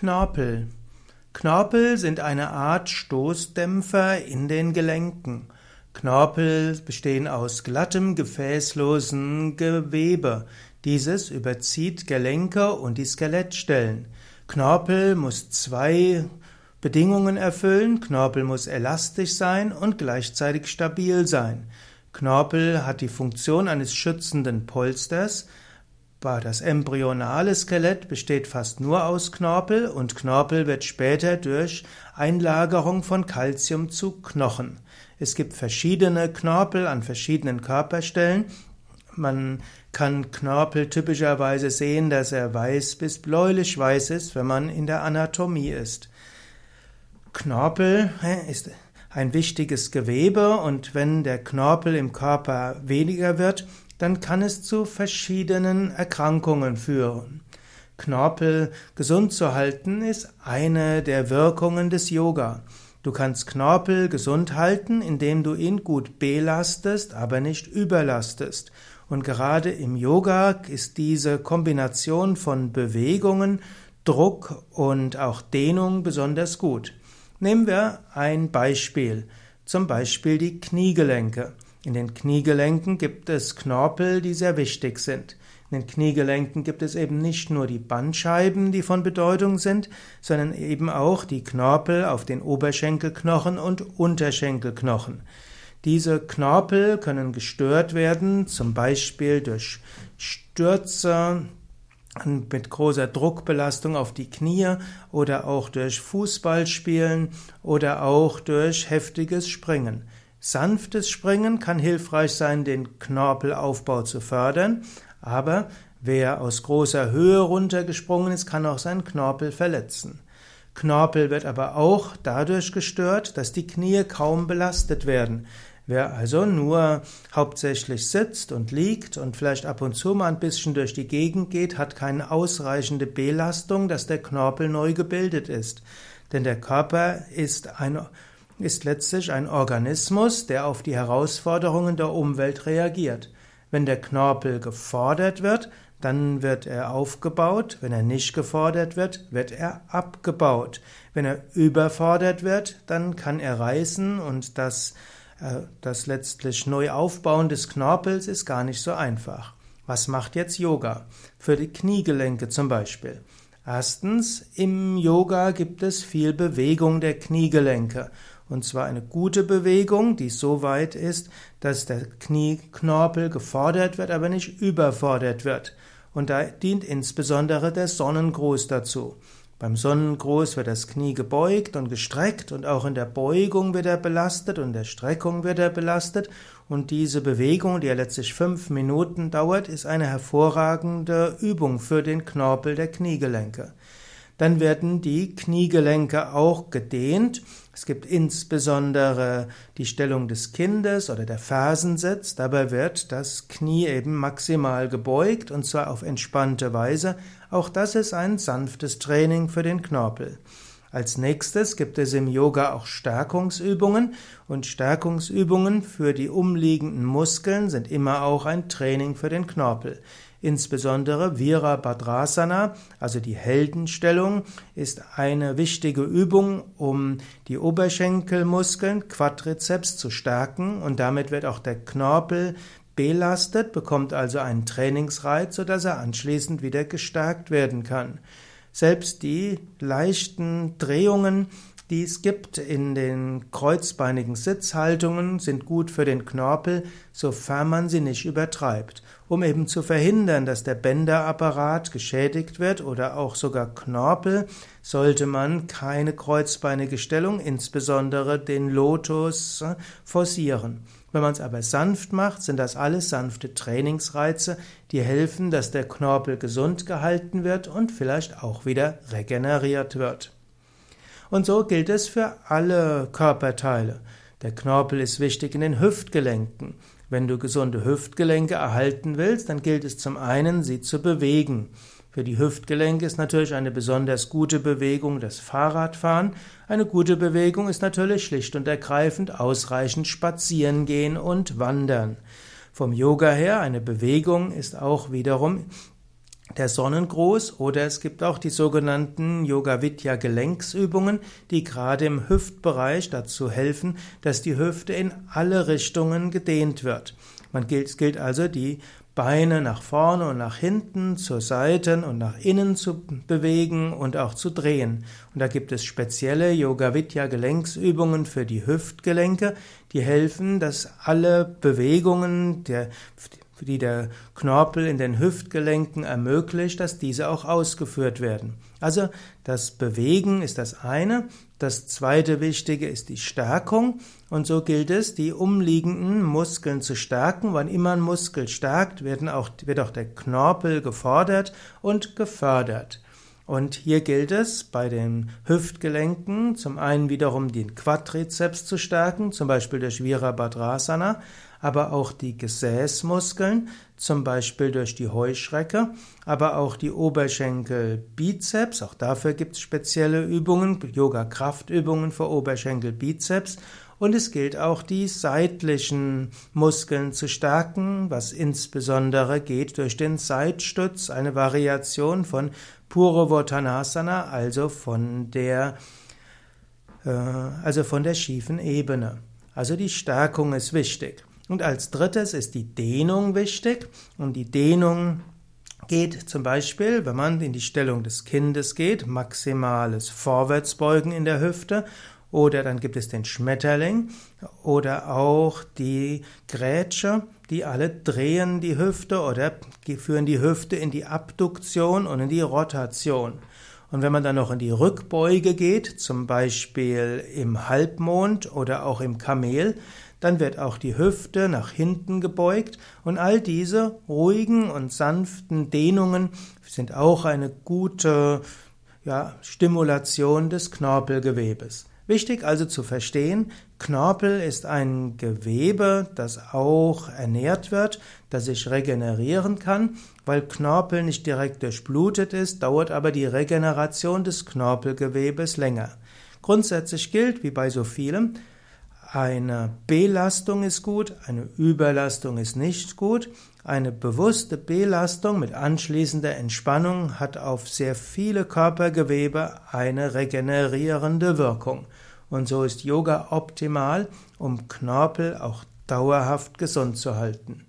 Knorpel. Knorpel sind eine Art Stoßdämpfer in den Gelenken. Knorpel bestehen aus glattem, gefäßlosen Gewebe. Dieses überzieht Gelenke und die Skelettstellen. Knorpel muss zwei Bedingungen erfüllen. Knorpel muss elastisch sein und gleichzeitig stabil sein. Knorpel hat die Funktion eines schützenden Polsters. Das embryonale Skelett besteht fast nur aus Knorpel und Knorpel wird später durch Einlagerung von Calcium zu Knochen. Es gibt verschiedene Knorpel an verschiedenen Körperstellen. Man kann Knorpel typischerweise sehen, dass er weiß bis bläulich weiß ist, wenn man in der Anatomie ist. Knorpel ist ein wichtiges Gewebe und wenn der Knorpel im Körper weniger wird, dann kann es zu verschiedenen Erkrankungen führen. Knorpel gesund zu halten ist eine der Wirkungen des Yoga. Du kannst Knorpel gesund halten, indem du ihn gut belastest, aber nicht überlastest. Und gerade im Yoga ist diese Kombination von Bewegungen, Druck und auch Dehnung besonders gut. Nehmen wir ein Beispiel, zum Beispiel die Kniegelenke. In den Kniegelenken gibt es Knorpel, die sehr wichtig sind. In den Kniegelenken gibt es eben nicht nur die Bandscheiben, die von Bedeutung sind, sondern eben auch die Knorpel auf den Oberschenkelknochen und Unterschenkelknochen. Diese Knorpel können gestört werden, zum Beispiel durch Stürze mit großer Druckbelastung auf die Knie oder auch durch Fußballspielen oder auch durch heftiges Springen. Sanftes Springen kann hilfreich sein, den Knorpelaufbau zu fördern, aber wer aus großer Höhe runtergesprungen ist, kann auch seinen Knorpel verletzen. Knorpel wird aber auch dadurch gestört, dass die Knie kaum belastet werden. Wer also nur hauptsächlich sitzt und liegt und vielleicht ab und zu mal ein bisschen durch die Gegend geht, hat keine ausreichende Belastung, dass der Knorpel neu gebildet ist. Denn der Körper ist ein ist letztlich ein Organismus, der auf die Herausforderungen der Umwelt reagiert. Wenn der Knorpel gefordert wird, dann wird er aufgebaut. Wenn er nicht gefordert wird, wird er abgebaut. Wenn er überfordert wird, dann kann er reißen und das, äh, das letztlich Neuaufbauen des Knorpels ist gar nicht so einfach. Was macht jetzt Yoga? Für die Kniegelenke zum Beispiel. Erstens, im Yoga gibt es viel Bewegung der Kniegelenke. Und zwar eine gute Bewegung, die so weit ist, dass der Knieknorpel gefordert wird, aber nicht überfordert wird. Und da dient insbesondere der Sonnengruß dazu. Beim Sonnengruß wird das Knie gebeugt und gestreckt und auch in der Beugung wird er belastet und in der Streckung wird er belastet. Und diese Bewegung, die ja letztlich fünf Minuten dauert, ist eine hervorragende Übung für den Knorpel der Kniegelenke. Dann werden die Kniegelenke auch gedehnt. Es gibt insbesondere die Stellung des Kindes oder der Fersensitz. Dabei wird das Knie eben maximal gebeugt und zwar auf entspannte Weise. Auch das ist ein sanftes Training für den Knorpel. Als nächstes gibt es im Yoga auch Stärkungsübungen und Stärkungsübungen für die umliegenden Muskeln sind immer auch ein Training für den Knorpel. Insbesondere Virabhadrasana, also die Heldenstellung, ist eine wichtige Übung, um die Oberschenkelmuskeln, Quadrizeps zu stärken und damit wird auch der Knorpel belastet, bekommt also einen Trainingsreiz, sodass er anschließend wieder gestärkt werden kann. Selbst die leichten Drehungen die es gibt in den kreuzbeinigen Sitzhaltungen, sind gut für den Knorpel, sofern man sie nicht übertreibt. Um eben zu verhindern, dass der Bänderapparat geschädigt wird oder auch sogar Knorpel, sollte man keine kreuzbeinige Stellung, insbesondere den Lotus, forcieren. Wenn man es aber sanft macht, sind das alles sanfte Trainingsreize, die helfen, dass der Knorpel gesund gehalten wird und vielleicht auch wieder regeneriert wird. Und so gilt es für alle Körperteile. Der Knorpel ist wichtig in den Hüftgelenken. Wenn du gesunde Hüftgelenke erhalten willst, dann gilt es zum einen, sie zu bewegen. Für die Hüftgelenke ist natürlich eine besonders gute Bewegung das Fahrradfahren. Eine gute Bewegung ist natürlich schlicht und ergreifend ausreichend spazieren gehen und wandern. Vom Yoga her eine Bewegung ist auch wiederum der Sonnengruß oder es gibt auch die sogenannten Yoga Vidya Gelenksübungen, die gerade im Hüftbereich dazu helfen, dass die Hüfte in alle Richtungen gedehnt wird. Man gilt, es gilt also die Beine nach vorne und nach hinten, zur Seiten und nach innen zu bewegen und auch zu drehen. Und da gibt es spezielle Yoga Vidya Gelenksübungen für die Hüftgelenke, die helfen, dass alle Bewegungen der die der Knorpel in den Hüftgelenken ermöglicht, dass diese auch ausgeführt werden. Also das Bewegen ist das eine. Das zweite Wichtige ist die Stärkung. Und so gilt es, die umliegenden Muskeln zu stärken. Wann immer ein Muskel stärkt, werden auch, wird auch der Knorpel gefordert und gefördert. Und hier gilt es bei den Hüftgelenken zum einen wiederum den Quadrizeps zu stärken, zum Beispiel durch Virabhadrasana, aber auch die Gesäßmuskeln, zum Beispiel durch die Heuschrecke, aber auch die Oberschenkel-Bizeps, auch dafür gibt es spezielle Übungen, Yoga-Kraftübungen für Oberschenkel-Bizeps und es gilt auch die seitlichen Muskeln zu stärken, was insbesondere geht durch den Seitstütz, eine Variation von Puruvottanasana, also von der, äh, also von der schiefen Ebene. Also die Stärkung ist wichtig. Und als drittes ist die Dehnung wichtig. Und die Dehnung geht zum Beispiel, wenn man in die Stellung des Kindes geht, maximales Vorwärtsbeugen in der Hüfte oder dann gibt es den Schmetterling oder auch die Grätsche, die alle drehen die Hüfte oder führen die Hüfte in die Abduktion und in die Rotation. Und wenn man dann noch in die Rückbeuge geht, zum Beispiel im Halbmond oder auch im Kamel, dann wird auch die Hüfte nach hinten gebeugt und all diese ruhigen und sanften Dehnungen sind auch eine gute ja, Stimulation des Knorpelgewebes. Wichtig also zu verstehen, Knorpel ist ein Gewebe, das auch ernährt wird, das sich regenerieren kann. Weil Knorpel nicht direkt durchblutet ist, dauert aber die Regeneration des Knorpelgewebes länger. Grundsätzlich gilt, wie bei so vielem, eine Belastung ist gut, eine Überlastung ist nicht gut. Eine bewusste Belastung mit anschließender Entspannung hat auf sehr viele Körpergewebe eine regenerierende Wirkung. Und so ist Yoga optimal, um Knorpel auch dauerhaft gesund zu halten.